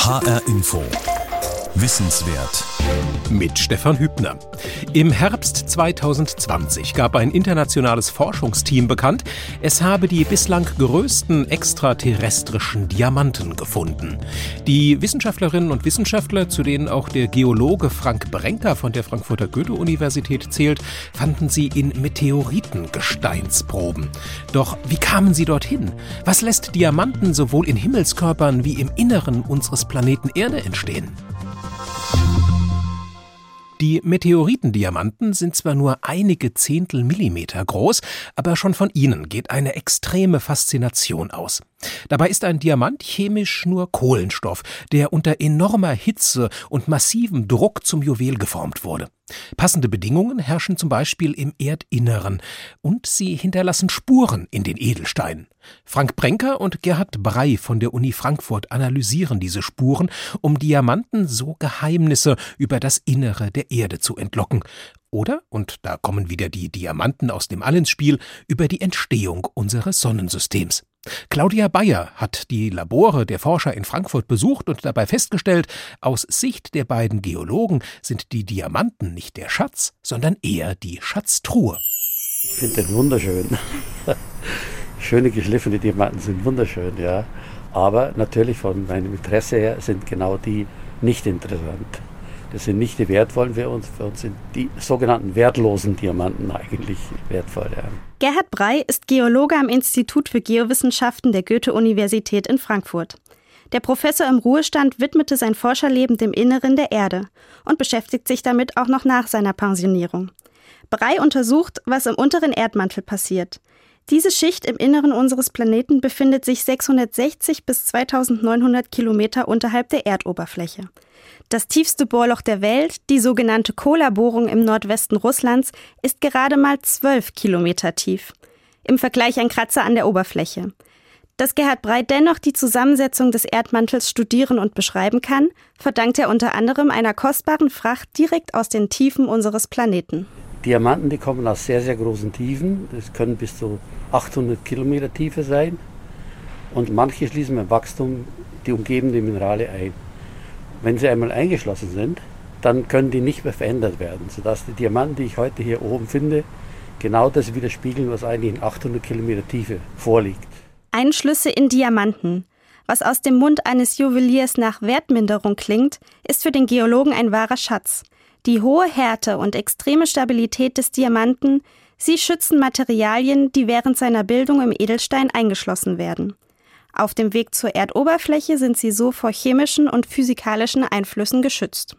HR Info. Wissenswert. Mit Stefan Hübner. Im Herbst 2020 gab ein internationales Forschungsteam bekannt, es habe die bislang größten extraterrestrischen Diamanten gefunden. Die Wissenschaftlerinnen und Wissenschaftler, zu denen auch der Geologe Frank Brenker von der Frankfurter Goethe-Universität zählt, fanden sie in Meteoritengesteinsproben. Doch wie kamen sie dorthin? Was lässt Diamanten sowohl in Himmelskörpern wie im Inneren unseres Planeten Erde entstehen? Die Meteoritendiamanten sind zwar nur einige Zehntel Millimeter groß, aber schon von ihnen geht eine extreme Faszination aus. Dabei ist ein Diamant chemisch nur Kohlenstoff, der unter enormer Hitze und massivem Druck zum Juwel geformt wurde. Passende Bedingungen herrschen zum Beispiel im Erdinneren und sie hinterlassen Spuren in den Edelsteinen. Frank Brenker und Gerhard Brey von der Uni Frankfurt analysieren diese Spuren, um Diamanten so Geheimnisse über das Innere der Erde zu entlocken. Oder, und da kommen wieder die Diamanten aus dem All ins Spiel, über die Entstehung unseres Sonnensystems. Claudia Bayer hat die Labore der Forscher in Frankfurt besucht und dabei festgestellt, aus Sicht der beiden Geologen sind die Diamanten nicht der Schatz, sondern eher die Schatztruhe. Ich finde den wunderschön. Schöne geschliffene Diamanten sind wunderschön, ja. Aber natürlich von meinem Interesse her sind genau die nicht interessant. Das sind nicht die wertvollen für uns. Für uns sind die sogenannten wertlosen Diamanten eigentlich wertvoll. Ja. Gerhard Brey ist Geologe am Institut für Geowissenschaften der Goethe-Universität in Frankfurt. Der Professor im Ruhestand widmete sein Forscherleben dem Inneren der Erde und beschäftigt sich damit auch noch nach seiner Pensionierung. Brey untersucht, was im unteren Erdmantel passiert. Diese Schicht im Inneren unseres Planeten befindet sich 660 bis 2900 Kilometer unterhalb der Erdoberfläche. Das tiefste Bohrloch der Welt, die sogenannte Kola-Bohrung im Nordwesten Russlands, ist gerade mal 12 Kilometer tief. Im Vergleich ein Kratzer an der Oberfläche. Dass Gerhard Breit dennoch die Zusammensetzung des Erdmantels studieren und beschreiben kann, verdankt er unter anderem einer kostbaren Fracht direkt aus den Tiefen unseres Planeten. Diamanten, die kommen aus sehr, sehr großen Tiefen. Das können bis zu 800 Kilometer Tiefe sein. Und manche schließen beim Wachstum die umgebenden Minerale ein. Wenn sie einmal eingeschlossen sind, dann können die nicht mehr verändert werden, sodass die Diamanten, die ich heute hier oben finde, genau das widerspiegeln, was eigentlich in 800 Kilometer Tiefe vorliegt. Einschlüsse in Diamanten. Was aus dem Mund eines Juweliers nach Wertminderung klingt, ist für den Geologen ein wahrer Schatz. Die hohe Härte und extreme Stabilität des Diamanten, sie schützen Materialien, die während seiner Bildung im Edelstein eingeschlossen werden. Auf dem Weg zur Erdoberfläche sind sie so vor chemischen und physikalischen Einflüssen geschützt.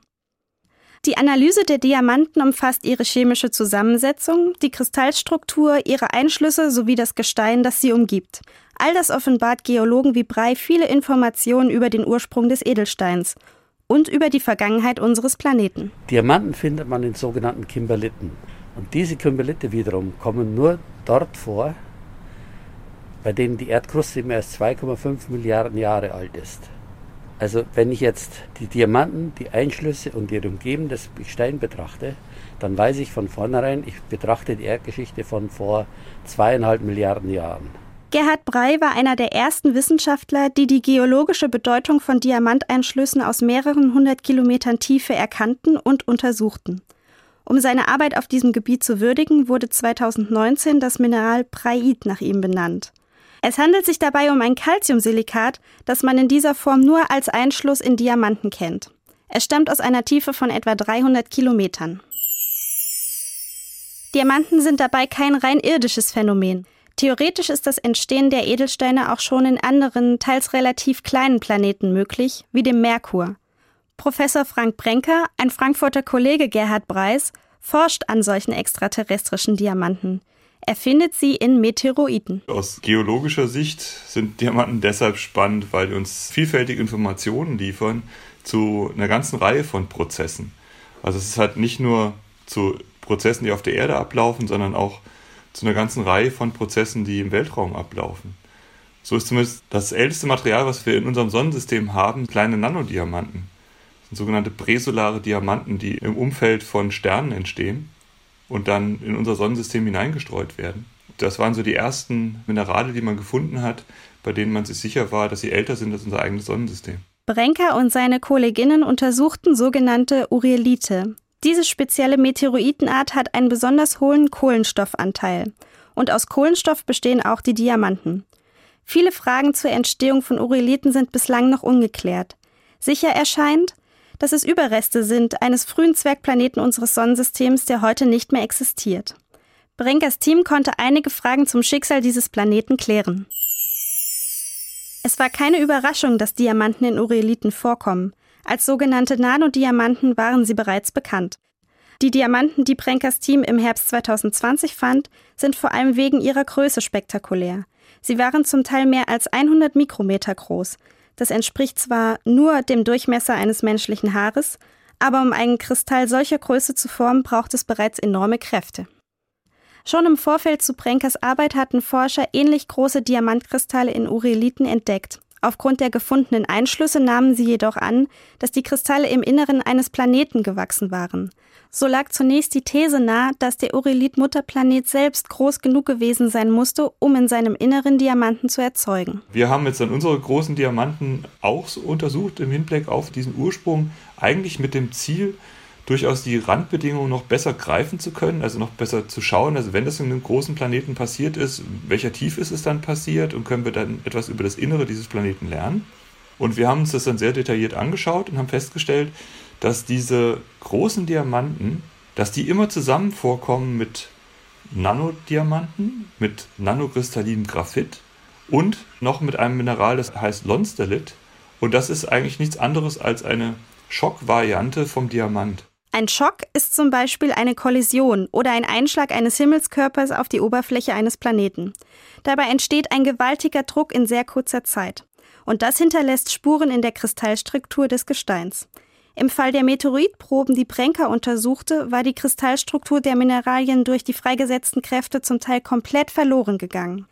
Die Analyse der Diamanten umfasst ihre chemische Zusammensetzung, die Kristallstruktur, ihre Einschlüsse sowie das Gestein, das sie umgibt. All das offenbart Geologen wie Brei viele Informationen über den Ursprung des Edelsteins und über die Vergangenheit unseres Planeten. Diamanten findet man in sogenannten Kimberliten. Und diese Kimberlite wiederum kommen nur dort vor, bei denen die Erdkruste mehr als 2,5 Milliarden Jahre alt ist. Also wenn ich jetzt die Diamanten, die Einschlüsse und ihr umgebendes Gestein betrachte, dann weiß ich von vornherein, ich betrachte die Erdgeschichte von vor zweieinhalb Milliarden Jahren. Gerhard Brey war einer der ersten Wissenschaftler, die die geologische Bedeutung von Diamanteinschlüssen aus mehreren hundert Kilometern Tiefe erkannten und untersuchten. Um seine Arbeit auf diesem Gebiet zu würdigen, wurde 2019 das Mineral Prait nach ihm benannt. Es handelt sich dabei um ein Calciumsilikat, das man in dieser Form nur als Einschluss in Diamanten kennt. Es stammt aus einer Tiefe von etwa 300 Kilometern. Diamanten sind dabei kein rein irdisches Phänomen. Theoretisch ist das Entstehen der Edelsteine auch schon in anderen, teils relativ kleinen Planeten möglich, wie dem Merkur. Professor Frank Brenker, ein Frankfurter Kollege Gerhard Breis, forscht an solchen extraterrestrischen Diamanten. Er findet sie in Meteoroiden. Aus geologischer Sicht sind Diamanten deshalb spannend, weil die uns vielfältige Informationen liefern zu einer ganzen Reihe von Prozessen. Also es ist halt nicht nur zu Prozessen, die auf der Erde ablaufen, sondern auch zu einer ganzen Reihe von Prozessen, die im Weltraum ablaufen. So ist zumindest das älteste Material, was wir in unserem Sonnensystem haben, kleine Nanodiamanten. Das sind sogenannte präsolare Diamanten, die im Umfeld von Sternen entstehen und dann in unser Sonnensystem hineingestreut werden. Das waren so die ersten Minerale, die man gefunden hat, bei denen man sich sicher war, dass sie älter sind als unser eigenes Sonnensystem. Brenker und seine Kolleginnen untersuchten sogenannte Urielite. Diese spezielle Meteoritenart hat einen besonders hohen Kohlenstoffanteil. Und aus Kohlenstoff bestehen auch die Diamanten. Viele Fragen zur Entstehung von Urieliten sind bislang noch ungeklärt. Sicher erscheint, dass es Überreste sind eines frühen Zwergplaneten unseres Sonnensystems, der heute nicht mehr existiert. Brenkers Team konnte einige Fragen zum Schicksal dieses Planeten klären. Es war keine Überraschung, dass Diamanten in Urieliten vorkommen. Als sogenannte Nanodiamanten waren sie bereits bekannt. Die Diamanten, die Brenkers Team im Herbst 2020 fand, sind vor allem wegen ihrer Größe spektakulär. Sie waren zum Teil mehr als 100 Mikrometer groß. Das entspricht zwar nur dem Durchmesser eines menschlichen Haares, aber um einen Kristall solcher Größe zu formen, braucht es bereits enorme Kräfte. Schon im Vorfeld zu Brenkers Arbeit hatten Forscher ähnlich große Diamantkristalle in Ureliten entdeckt. Aufgrund der gefundenen Einschlüsse nahmen sie jedoch an, dass die Kristalle im Inneren eines Planeten gewachsen waren. So lag zunächst die These nahe, dass der Urelit-Mutterplanet selbst groß genug gewesen sein musste, um in seinem Inneren Diamanten zu erzeugen. Wir haben jetzt dann unsere großen Diamanten auch so untersucht im Hinblick auf diesen Ursprung, eigentlich mit dem Ziel, durchaus die Randbedingungen noch besser greifen zu können, also noch besser zu schauen, also wenn das in einem großen Planeten passiert ist, welcher Tief ist es dann passiert und können wir dann etwas über das Innere dieses Planeten lernen. Und wir haben uns das dann sehr detailliert angeschaut und haben festgestellt, dass diese großen Diamanten, dass die immer zusammen vorkommen mit Nanodiamanten, mit nanokristallinem Graphit und noch mit einem Mineral, das heißt Lonstelit. Und das ist eigentlich nichts anderes als eine Schockvariante vom Diamant. Ein Schock ist zum Beispiel eine Kollision oder ein Einschlag eines Himmelskörpers auf die Oberfläche eines Planeten. Dabei entsteht ein gewaltiger Druck in sehr kurzer Zeit. Und das hinterlässt Spuren in der Kristallstruktur des Gesteins. Im Fall der Meteoritproben, die Brenker untersuchte, war die Kristallstruktur der Mineralien durch die freigesetzten Kräfte zum Teil komplett verloren gegangen.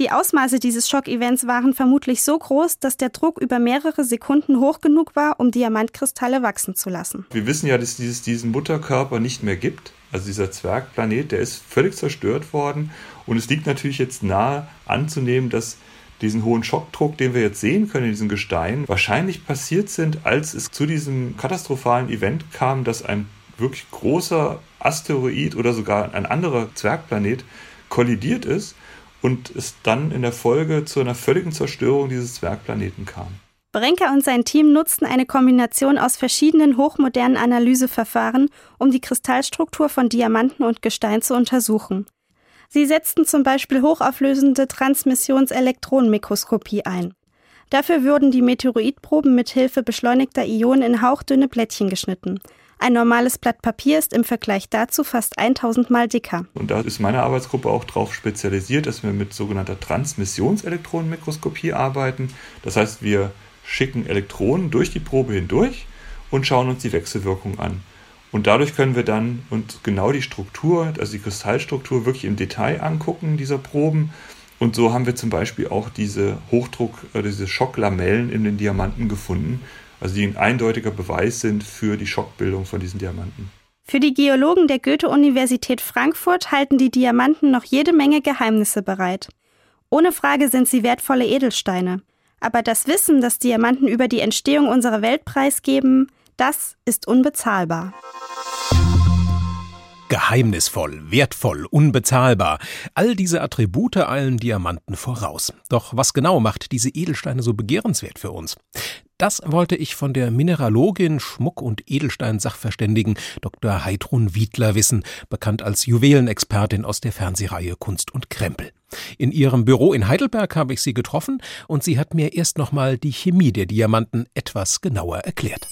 Die Ausmaße dieses Schockevents waren vermutlich so groß, dass der Druck über mehrere Sekunden hoch genug war, um Diamantkristalle wachsen zu lassen. Wir wissen ja, dass es diesen Mutterkörper nicht mehr gibt. Also dieser Zwergplanet, der ist völlig zerstört worden. Und es liegt natürlich jetzt nahe anzunehmen, dass diesen hohen Schockdruck, den wir jetzt sehen können in diesem Gestein, wahrscheinlich passiert sind, als es zu diesem katastrophalen Event kam, dass ein wirklich großer Asteroid oder sogar ein anderer Zwergplanet kollidiert ist und es dann in der Folge zu einer völligen Zerstörung dieses Zwergplaneten kam. Brenker und sein Team nutzten eine Kombination aus verschiedenen hochmodernen Analyseverfahren, um die Kristallstruktur von Diamanten und Gestein zu untersuchen. Sie setzten zum Beispiel hochauflösende Transmissionselektronenmikroskopie ein. Dafür wurden die Meteoritproben mit Hilfe beschleunigter Ionen in hauchdünne Plättchen geschnitten. Ein normales Blatt Papier ist im Vergleich dazu fast 1000 Mal dicker. Und da ist meine Arbeitsgruppe auch darauf spezialisiert, dass wir mit sogenannter Transmissionselektronenmikroskopie arbeiten. Das heißt, wir schicken Elektronen durch die Probe hindurch und schauen uns die Wechselwirkung an. Und dadurch können wir dann uns genau die Struktur, also die Kristallstruktur wirklich im Detail angucken dieser Proben. Und so haben wir zum Beispiel auch diese Hochdruck, äh, diese Schocklamellen in den Diamanten gefunden, also die ein eindeutiger Beweis sind für die Schockbildung von diesen Diamanten. Für die Geologen der Goethe-Universität Frankfurt halten die Diamanten noch jede Menge Geheimnisse bereit. Ohne Frage sind sie wertvolle Edelsteine. Aber das Wissen, das Diamanten über die Entstehung unserer Welt preisgeben, das ist unbezahlbar. Geheimnisvoll, wertvoll, unbezahlbar. All diese Attribute eilen Diamanten voraus. Doch was genau macht diese Edelsteine so begehrenswert für uns? Das wollte ich von der Mineralogin, Schmuck- und Edelstein-Sachverständigen Dr. Heidrun Wiedler wissen, bekannt als Juwelenexpertin aus der Fernsehreihe Kunst und Krempel. In ihrem Büro in Heidelberg habe ich sie getroffen und sie hat mir erst nochmal die Chemie der Diamanten etwas genauer erklärt.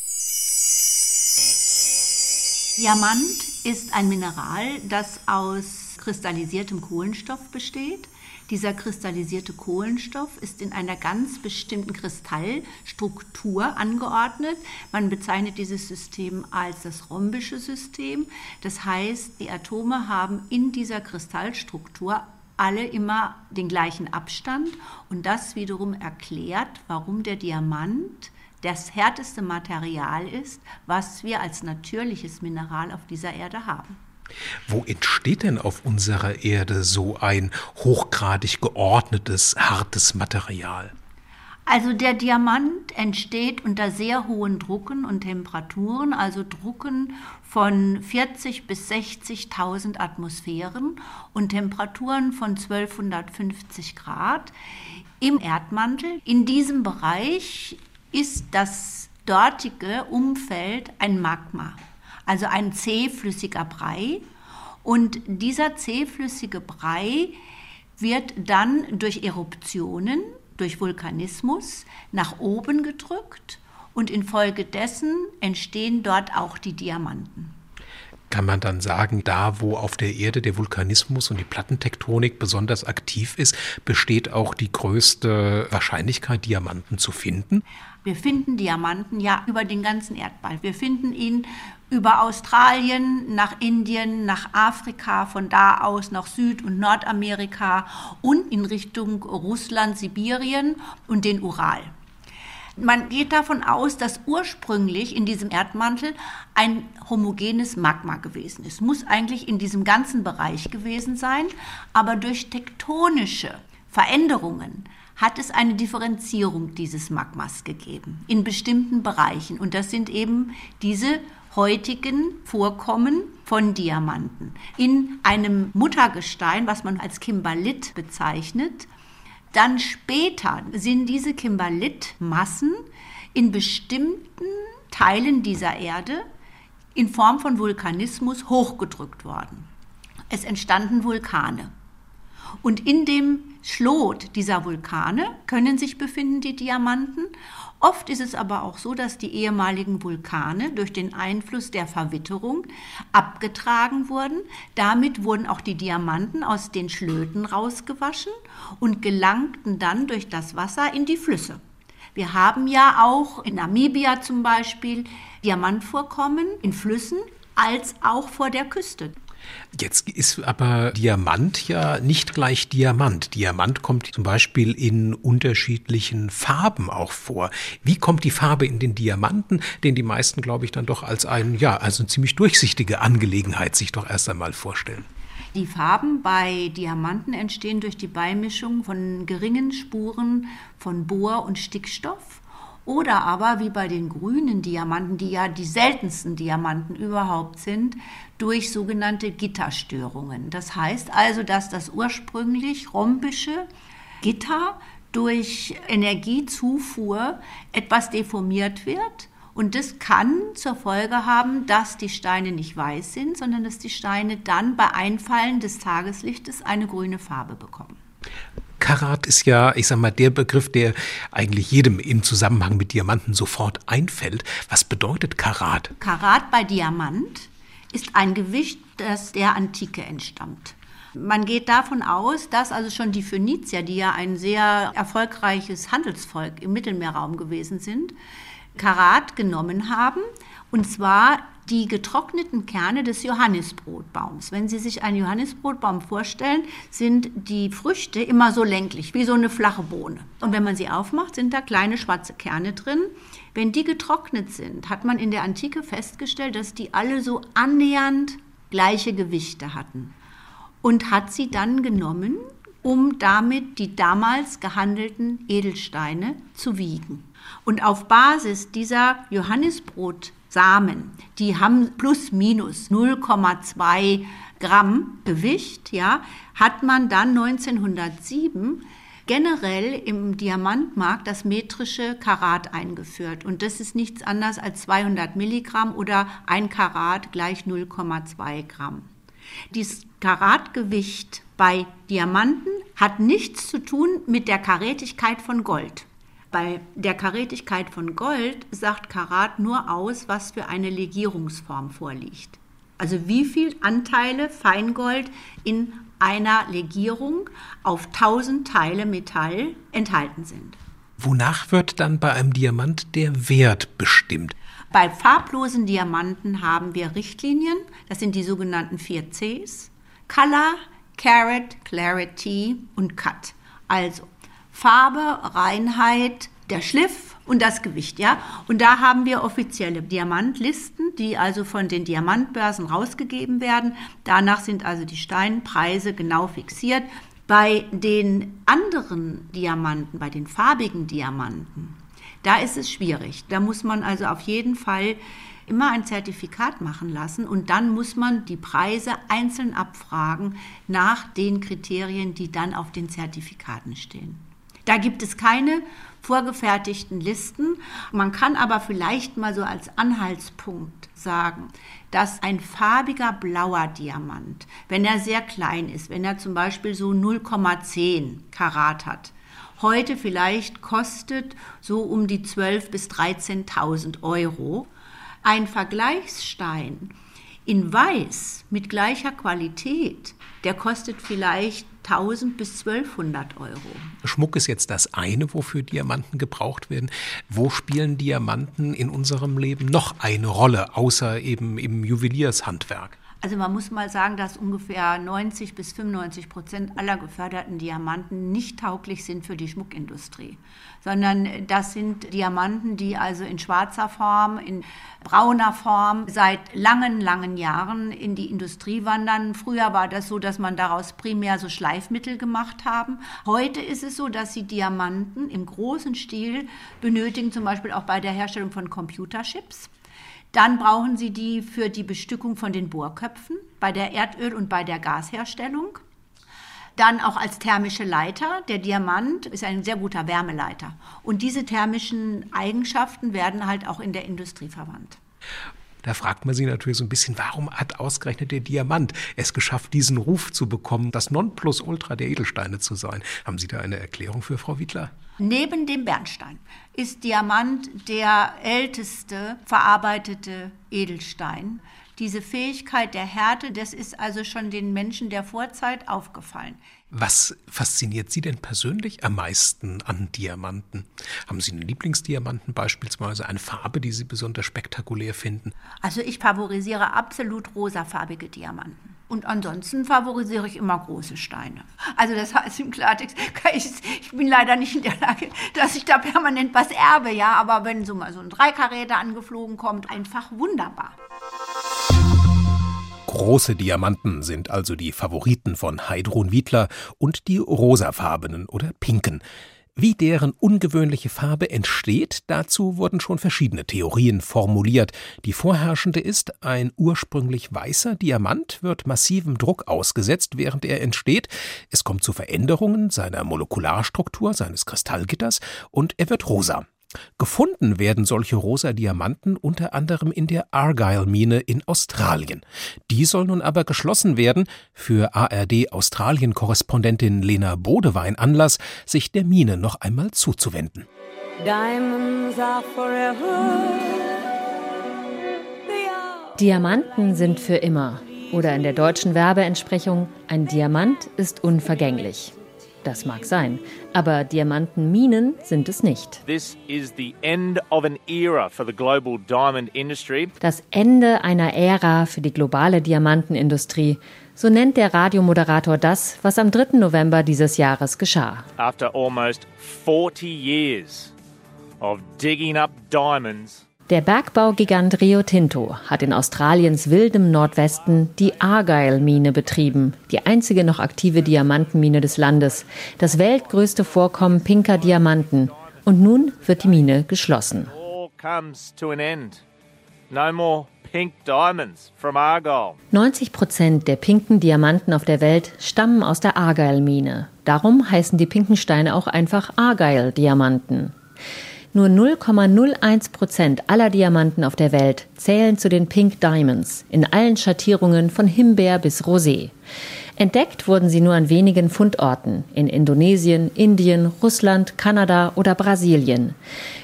Diamant ist ein Mineral, das aus kristallisiertem Kohlenstoff besteht. Dieser kristallisierte Kohlenstoff ist in einer ganz bestimmten Kristallstruktur angeordnet. Man bezeichnet dieses System als das rhombische System. Das heißt, die Atome haben in dieser Kristallstruktur alle immer den gleichen Abstand und das wiederum erklärt, warum der Diamant das härteste Material ist, was wir als natürliches Mineral auf dieser Erde haben. Wo entsteht denn auf unserer Erde so ein hochgradig geordnetes, hartes Material? Also der Diamant entsteht unter sehr hohen Drucken und Temperaturen, also Drucken von 40 bis 60.000 Atmosphären und Temperaturen von 1250 Grad im Erdmantel. In diesem Bereich ist das dortige Umfeld ein Magma, also ein zähflüssiger Brei. Und dieser zähflüssige Brei wird dann durch Eruptionen durch Vulkanismus nach oben gedrückt und infolgedessen entstehen dort auch die Diamanten. Kann man dann sagen, da wo auf der Erde der Vulkanismus und die Plattentektonik besonders aktiv ist, besteht auch die größte Wahrscheinlichkeit, Diamanten zu finden? Wir finden Diamanten ja über den ganzen Erdball. Wir finden ihn über Australien, nach Indien, nach Afrika, von da aus nach Süd- und Nordamerika und in Richtung Russland, Sibirien und den Ural. Man geht davon aus, dass ursprünglich in diesem Erdmantel ein homogenes Magma gewesen ist. Muss eigentlich in diesem ganzen Bereich gewesen sein, aber durch tektonische Veränderungen hat es eine Differenzierung dieses Magmas gegeben in bestimmten Bereichen. Und das sind eben diese heutigen Vorkommen von Diamanten. In einem Muttergestein, was man als Kimbalit bezeichnet, dann später sind diese Kimbalit-Massen in bestimmten Teilen dieser Erde in Form von Vulkanismus hochgedrückt worden. Es entstanden Vulkane. Und in dem Schlot dieser Vulkane können sich befinden die Diamanten Oft ist es aber auch so, dass die ehemaligen Vulkane durch den Einfluss der Verwitterung abgetragen wurden. Damit wurden auch die Diamanten aus den Schlöten rausgewaschen und gelangten dann durch das Wasser in die Flüsse. Wir haben ja auch in Namibia zum Beispiel Diamantvorkommen in Flüssen als auch vor der Küste. Jetzt ist aber Diamant ja nicht gleich Diamant. Diamant kommt zum Beispiel in unterschiedlichen Farben auch vor. Wie kommt die Farbe in den Diamanten, den die meisten, glaube ich, dann doch als ein, ja, also eine ziemlich durchsichtige Angelegenheit sich doch erst einmal vorstellen? Die Farben bei Diamanten entstehen durch die Beimischung von geringen Spuren von Bohr und Stickstoff oder aber wie bei den grünen Diamanten, die ja die seltensten Diamanten überhaupt sind, durch sogenannte Gitterstörungen. Das heißt also, dass das ursprünglich rhombische Gitter durch Energiezufuhr etwas deformiert wird. Und das kann zur Folge haben, dass die Steine nicht weiß sind, sondern dass die Steine dann bei Einfallen des Tageslichtes eine grüne Farbe bekommen. Karat ist ja, ich sag mal, der Begriff, der eigentlich jedem im Zusammenhang mit Diamanten sofort einfällt. Was bedeutet Karat? Karat bei Diamant ist ein Gewicht, das der Antike entstammt. Man geht davon aus, dass also schon die Phönizier, die ja ein sehr erfolgreiches Handelsvolk im Mittelmeerraum gewesen sind, Karat genommen haben. Und zwar die getrockneten Kerne des Johannisbrotbaums. Wenn Sie sich einen Johannisbrotbaum vorstellen, sind die Früchte immer so länglich, wie so eine flache Bohne. Und wenn man sie aufmacht, sind da kleine schwarze Kerne drin. Wenn die getrocknet sind, hat man in der Antike festgestellt, dass die alle so annähernd gleiche Gewichte hatten. Und hat sie dann genommen, um damit die damals gehandelten Edelsteine zu wiegen. Und auf Basis dieser Johannisbrot Samen, die haben plus minus 0,2 Gramm Gewicht, ja, hat man dann 1907 generell im Diamantmarkt das metrische Karat eingeführt. Und das ist nichts anderes als 200 Milligramm oder ein Karat gleich 0,2 Gramm. Dieses Karatgewicht bei Diamanten hat nichts zu tun mit der Karätigkeit von Gold. Bei der Karätigkeit von Gold sagt Karat nur aus, was für eine Legierungsform vorliegt. Also wie viel Anteile Feingold in einer Legierung auf 1000 Teile Metall enthalten sind. Wonach wird dann bei einem Diamant der Wert bestimmt? Bei farblosen Diamanten haben wir Richtlinien, das sind die sogenannten 4 Cs. Color, Carat, Clarity und Cut. Also Farbe, Reinheit, der Schliff und das Gewicht, ja. Und da haben wir offizielle Diamantlisten, die also von den Diamantbörsen rausgegeben werden. Danach sind also die Steinpreise genau fixiert. Bei den anderen Diamanten, bei den farbigen Diamanten, da ist es schwierig. Da muss man also auf jeden Fall immer ein Zertifikat machen lassen und dann muss man die Preise einzeln abfragen nach den Kriterien, die dann auf den Zertifikaten stehen. Da gibt es keine vorgefertigten Listen. Man kann aber vielleicht mal so als Anhaltspunkt sagen, dass ein farbiger blauer Diamant, wenn er sehr klein ist, wenn er zum Beispiel so 0,10 Karat hat, heute vielleicht kostet so um die 12.000 bis 13.000 Euro. Ein Vergleichsstein in Weiß mit gleicher Qualität, der kostet vielleicht 1000 bis 1200 Euro. Schmuck ist jetzt das eine, wofür Diamanten gebraucht werden. Wo spielen Diamanten in unserem Leben noch eine Rolle, außer eben im Juweliershandwerk? Also man muss mal sagen, dass ungefähr 90 bis 95 Prozent aller geförderten Diamanten nicht tauglich sind für die Schmuckindustrie, sondern das sind Diamanten, die also in schwarzer Form, in brauner Form seit langen, langen Jahren in die Industrie wandern. Früher war das so, dass man daraus primär so Schleifmittel gemacht haben. Heute ist es so, dass sie Diamanten im großen Stil benötigen, zum Beispiel auch bei der Herstellung von Computerchips. Dann brauchen Sie die für die Bestückung von den Bohrköpfen bei der Erdöl- und bei der Gasherstellung. Dann auch als thermische Leiter. Der Diamant ist ein sehr guter Wärmeleiter. Und diese thermischen Eigenschaften werden halt auch in der Industrie verwandt. Da fragt man sich natürlich so ein bisschen, warum hat ausgerechnet der Diamant es geschafft, diesen Ruf zu bekommen, das Nonplusultra der Edelsteine zu sein? Haben Sie da eine Erklärung für Frau Wiedler? Neben dem Bernstein ist Diamant der älteste verarbeitete Edelstein. Diese Fähigkeit der Härte, das ist also schon den Menschen der Vorzeit aufgefallen. Was fasziniert Sie denn persönlich am meisten an Diamanten? Haben Sie einen Lieblingsdiamanten beispielsweise, eine Farbe, die Sie besonders spektakulär finden? Also ich favorisiere absolut rosafarbige Diamanten. Und ansonsten favorisiere ich immer große Steine. Also das heißt im Klartext, ich, ich, bin leider nicht in der Lage, dass ich da permanent was erbe, ja. Aber wenn so mal so ein Dreikaräter angeflogen kommt, einfach wunderbar. Große Diamanten sind also die Favoriten von Heidrun Wiedler und die rosafarbenen oder pinken. Wie deren ungewöhnliche Farbe entsteht, dazu wurden schon verschiedene Theorien formuliert. Die vorherrschende ist, ein ursprünglich weißer Diamant wird massivem Druck ausgesetzt, während er entsteht. Es kommt zu Veränderungen seiner Molekularstruktur, seines Kristallgitters und er wird rosa. Gefunden werden solche rosa Diamanten unter anderem in der Argyle-Mine in Australien. Die soll nun aber geschlossen werden, für ARD-Australien-Korrespondentin Lena Bodewein Anlass, sich der Mine noch einmal zuzuwenden. Diamanten sind für immer. Oder in der deutschen Werbeentsprechung, ein Diamant ist unvergänglich. Das mag sein, aber Diamantenminen sind es nicht. Das Ende einer Ära für die globale Diamantenindustrie. So nennt der Radiomoderator das, was am 3. November dieses Jahres geschah. After almost 40 years of digging up diamonds der Bergbaugigant Rio Tinto hat in Australiens wildem Nordwesten die Argyle-Mine betrieben, die einzige noch aktive Diamantenmine des Landes, das weltgrößte Vorkommen pinker Diamanten. Und nun wird die Mine geschlossen. 90 Prozent der pinken Diamanten auf der Welt stammen aus der Argyle-Mine. Darum heißen die pinken Steine auch einfach Argyle-Diamanten. Nur 0,01 Prozent aller Diamanten auf der Welt zählen zu den Pink Diamonds in allen Schattierungen von Himbeer bis Rosé. Entdeckt wurden sie nur an wenigen Fundorten in Indonesien, Indien, Russland, Kanada oder Brasilien.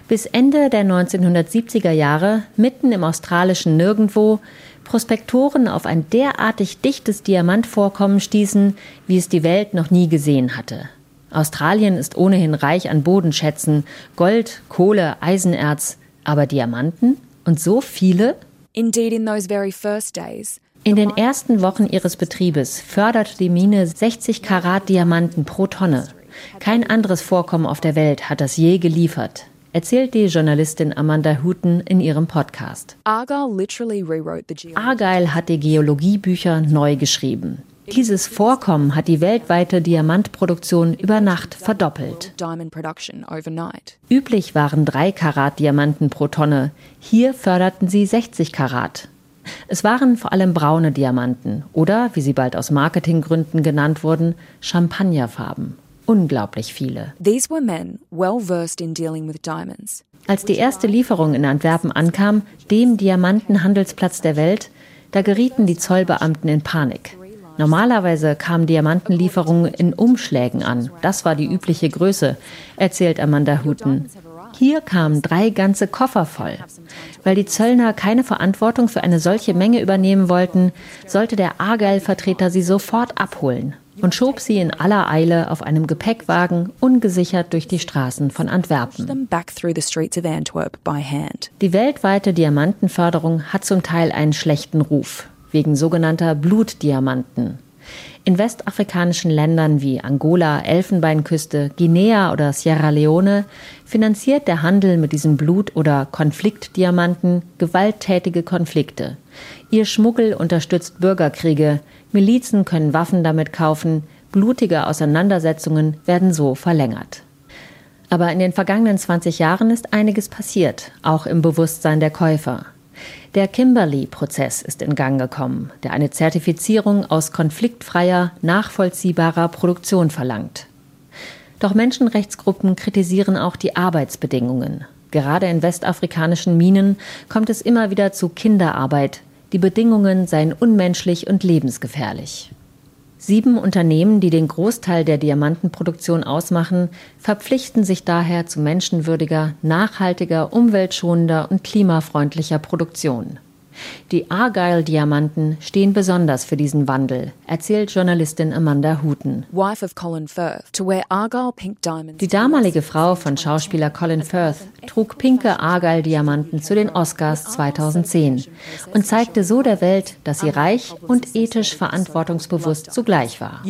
Bis Ende der 1970er Jahre, mitten im australischen Nirgendwo, Prospektoren auf ein derartig dichtes Diamantvorkommen stießen, wie es die Welt noch nie gesehen hatte. Australien ist ohnehin reich an Bodenschätzen, Gold, Kohle, Eisenerz, aber Diamanten? Und so viele? In den ersten Wochen ihres Betriebes förderte die Mine 60 Karat Diamanten pro Tonne. Kein anderes Vorkommen auf der Welt hat das je geliefert erzählt die Journalistin Amanda Hooten in ihrem Podcast. Argyle hat die Geologiebücher neu geschrieben. Dieses Vorkommen hat die weltweite Diamantproduktion über Nacht verdoppelt. Üblich waren 3 Karat Diamanten pro Tonne. Hier förderten sie 60 Karat. Es waren vor allem braune Diamanten oder, wie sie bald aus Marketinggründen genannt wurden, Champagnerfarben. Unglaublich viele. Als die erste Lieferung in Antwerpen ankam, dem Diamantenhandelsplatz der Welt, da gerieten die Zollbeamten in Panik. Normalerweise kamen Diamantenlieferungen in Umschlägen an. Das war die übliche Größe, erzählt Amanda Houghton. Hier kamen drei ganze Koffer voll. Weil die Zöllner keine Verantwortung für eine solche Menge übernehmen wollten, sollte der Argyle-Vertreter sie sofort abholen und schob sie in aller Eile auf einem Gepäckwagen ungesichert durch die Straßen von Antwerpen. Die weltweite Diamantenförderung hat zum Teil einen schlechten Ruf wegen sogenannter Blutdiamanten. In westafrikanischen Ländern wie Angola, Elfenbeinküste, Guinea oder Sierra Leone finanziert der Handel mit diesen Blut- oder Konfliktdiamanten gewalttätige Konflikte. Ihr Schmuggel unterstützt Bürgerkriege, Milizen können Waffen damit kaufen, blutige Auseinandersetzungen werden so verlängert. Aber in den vergangenen 20 Jahren ist einiges passiert, auch im Bewusstsein der Käufer. Der Kimberley-Prozess ist in Gang gekommen, der eine Zertifizierung aus konfliktfreier, nachvollziehbarer Produktion verlangt. Doch Menschenrechtsgruppen kritisieren auch die Arbeitsbedingungen. Gerade in westafrikanischen Minen kommt es immer wieder zu Kinderarbeit. Die Bedingungen seien unmenschlich und lebensgefährlich. Sieben Unternehmen, die den Großteil der Diamantenproduktion ausmachen, verpflichten sich daher zu menschenwürdiger, nachhaltiger, umweltschonender und klimafreundlicher Produktion. Die Argyle-Diamanten stehen besonders für diesen Wandel, erzählt Journalistin Amanda Houghton. Die damalige Frau von Schauspieler Colin Firth trug pinke Argyle-Diamanten zu den Oscars 2010 und zeigte so der Welt, dass sie reich und ethisch verantwortungsbewusst zugleich war.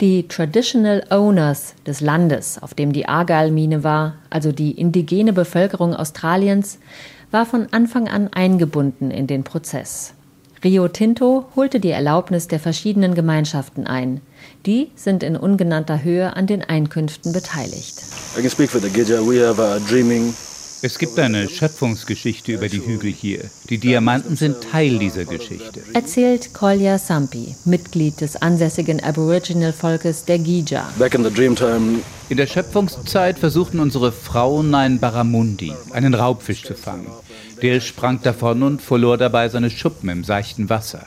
Die Traditional Owners des Landes, auf dem die Argyle-Mine war, also die indigene Bevölkerung Australiens, war von Anfang an eingebunden in den Prozess. Rio Tinto holte die Erlaubnis der verschiedenen Gemeinschaften ein. Die sind in ungenannter Höhe an den Einkünften beteiligt. Es gibt eine Schöpfungsgeschichte über die Hügel hier. Die Diamanten sind Teil dieser Geschichte. Erzählt Kolya Sampi, Mitglied des ansässigen Aboriginal-Volkes der Gija. In der Schöpfungszeit versuchten unsere Frauen einen Barramundi, einen Raubfisch zu fangen. Der sprang davon und verlor dabei seine Schuppen im seichten Wasser.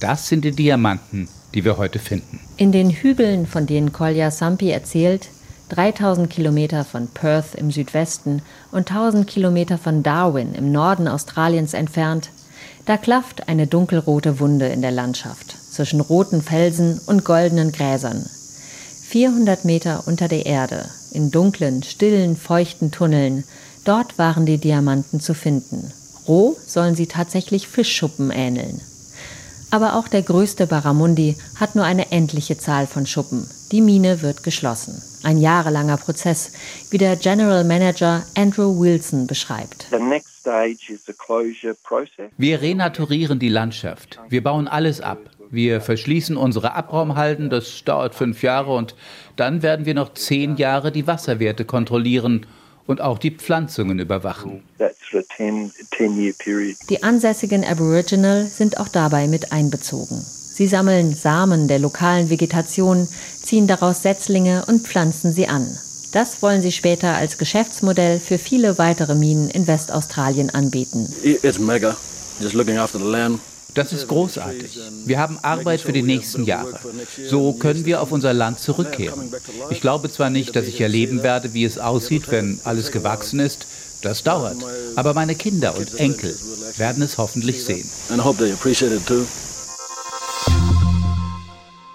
Das sind die Diamanten, die wir heute finden. In den Hügeln, von denen Kolya Sampi erzählt, 3000 Kilometer von Perth im Südwesten und 1000 Kilometer von Darwin im Norden Australiens entfernt, da klafft eine dunkelrote Wunde in der Landschaft zwischen roten Felsen und goldenen Gräsern. 400 Meter unter der Erde, in dunklen, stillen, feuchten Tunneln, dort waren die Diamanten zu finden. Roh sollen sie tatsächlich Fischschuppen ähneln. Aber auch der größte Barramundi hat nur eine endliche Zahl von Schuppen. Die Mine wird geschlossen. Ein jahrelanger Prozess, wie der General Manager Andrew Wilson beschreibt. Wir renaturieren die Landschaft. Wir bauen alles ab. Wir verschließen unsere Abraumhalden, das dauert fünf Jahre und dann werden wir noch zehn Jahre die Wasserwerte kontrollieren und auch die Pflanzungen überwachen. Die ansässigen Aboriginal sind auch dabei mit einbezogen. Sie sammeln Samen der lokalen Vegetation, ziehen daraus Setzlinge und pflanzen sie an. Das wollen sie später als Geschäftsmodell für viele weitere Minen in Westaustralien anbieten. Das ist großartig. Wir haben Arbeit für die nächsten Jahre. So können wir auf unser Land zurückkehren. Ich glaube zwar nicht, dass ich erleben werde, wie es aussieht, wenn alles gewachsen ist. Das dauert. Aber meine Kinder und Enkel werden es hoffentlich sehen.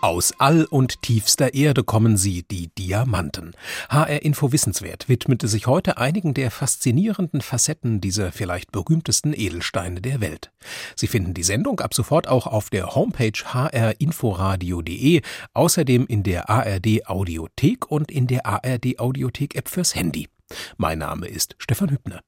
Aus All und tiefster Erde kommen sie, die Diamanten. HR Info Wissenswert widmete sich heute einigen der faszinierenden Facetten dieser vielleicht berühmtesten Edelsteine der Welt. Sie finden die Sendung ab sofort auch auf der Homepage hrinforadio.de, außerdem in der ARD Audiothek und in der ARD Audiothek App fürs Handy. Mein Name ist Stefan Hübner.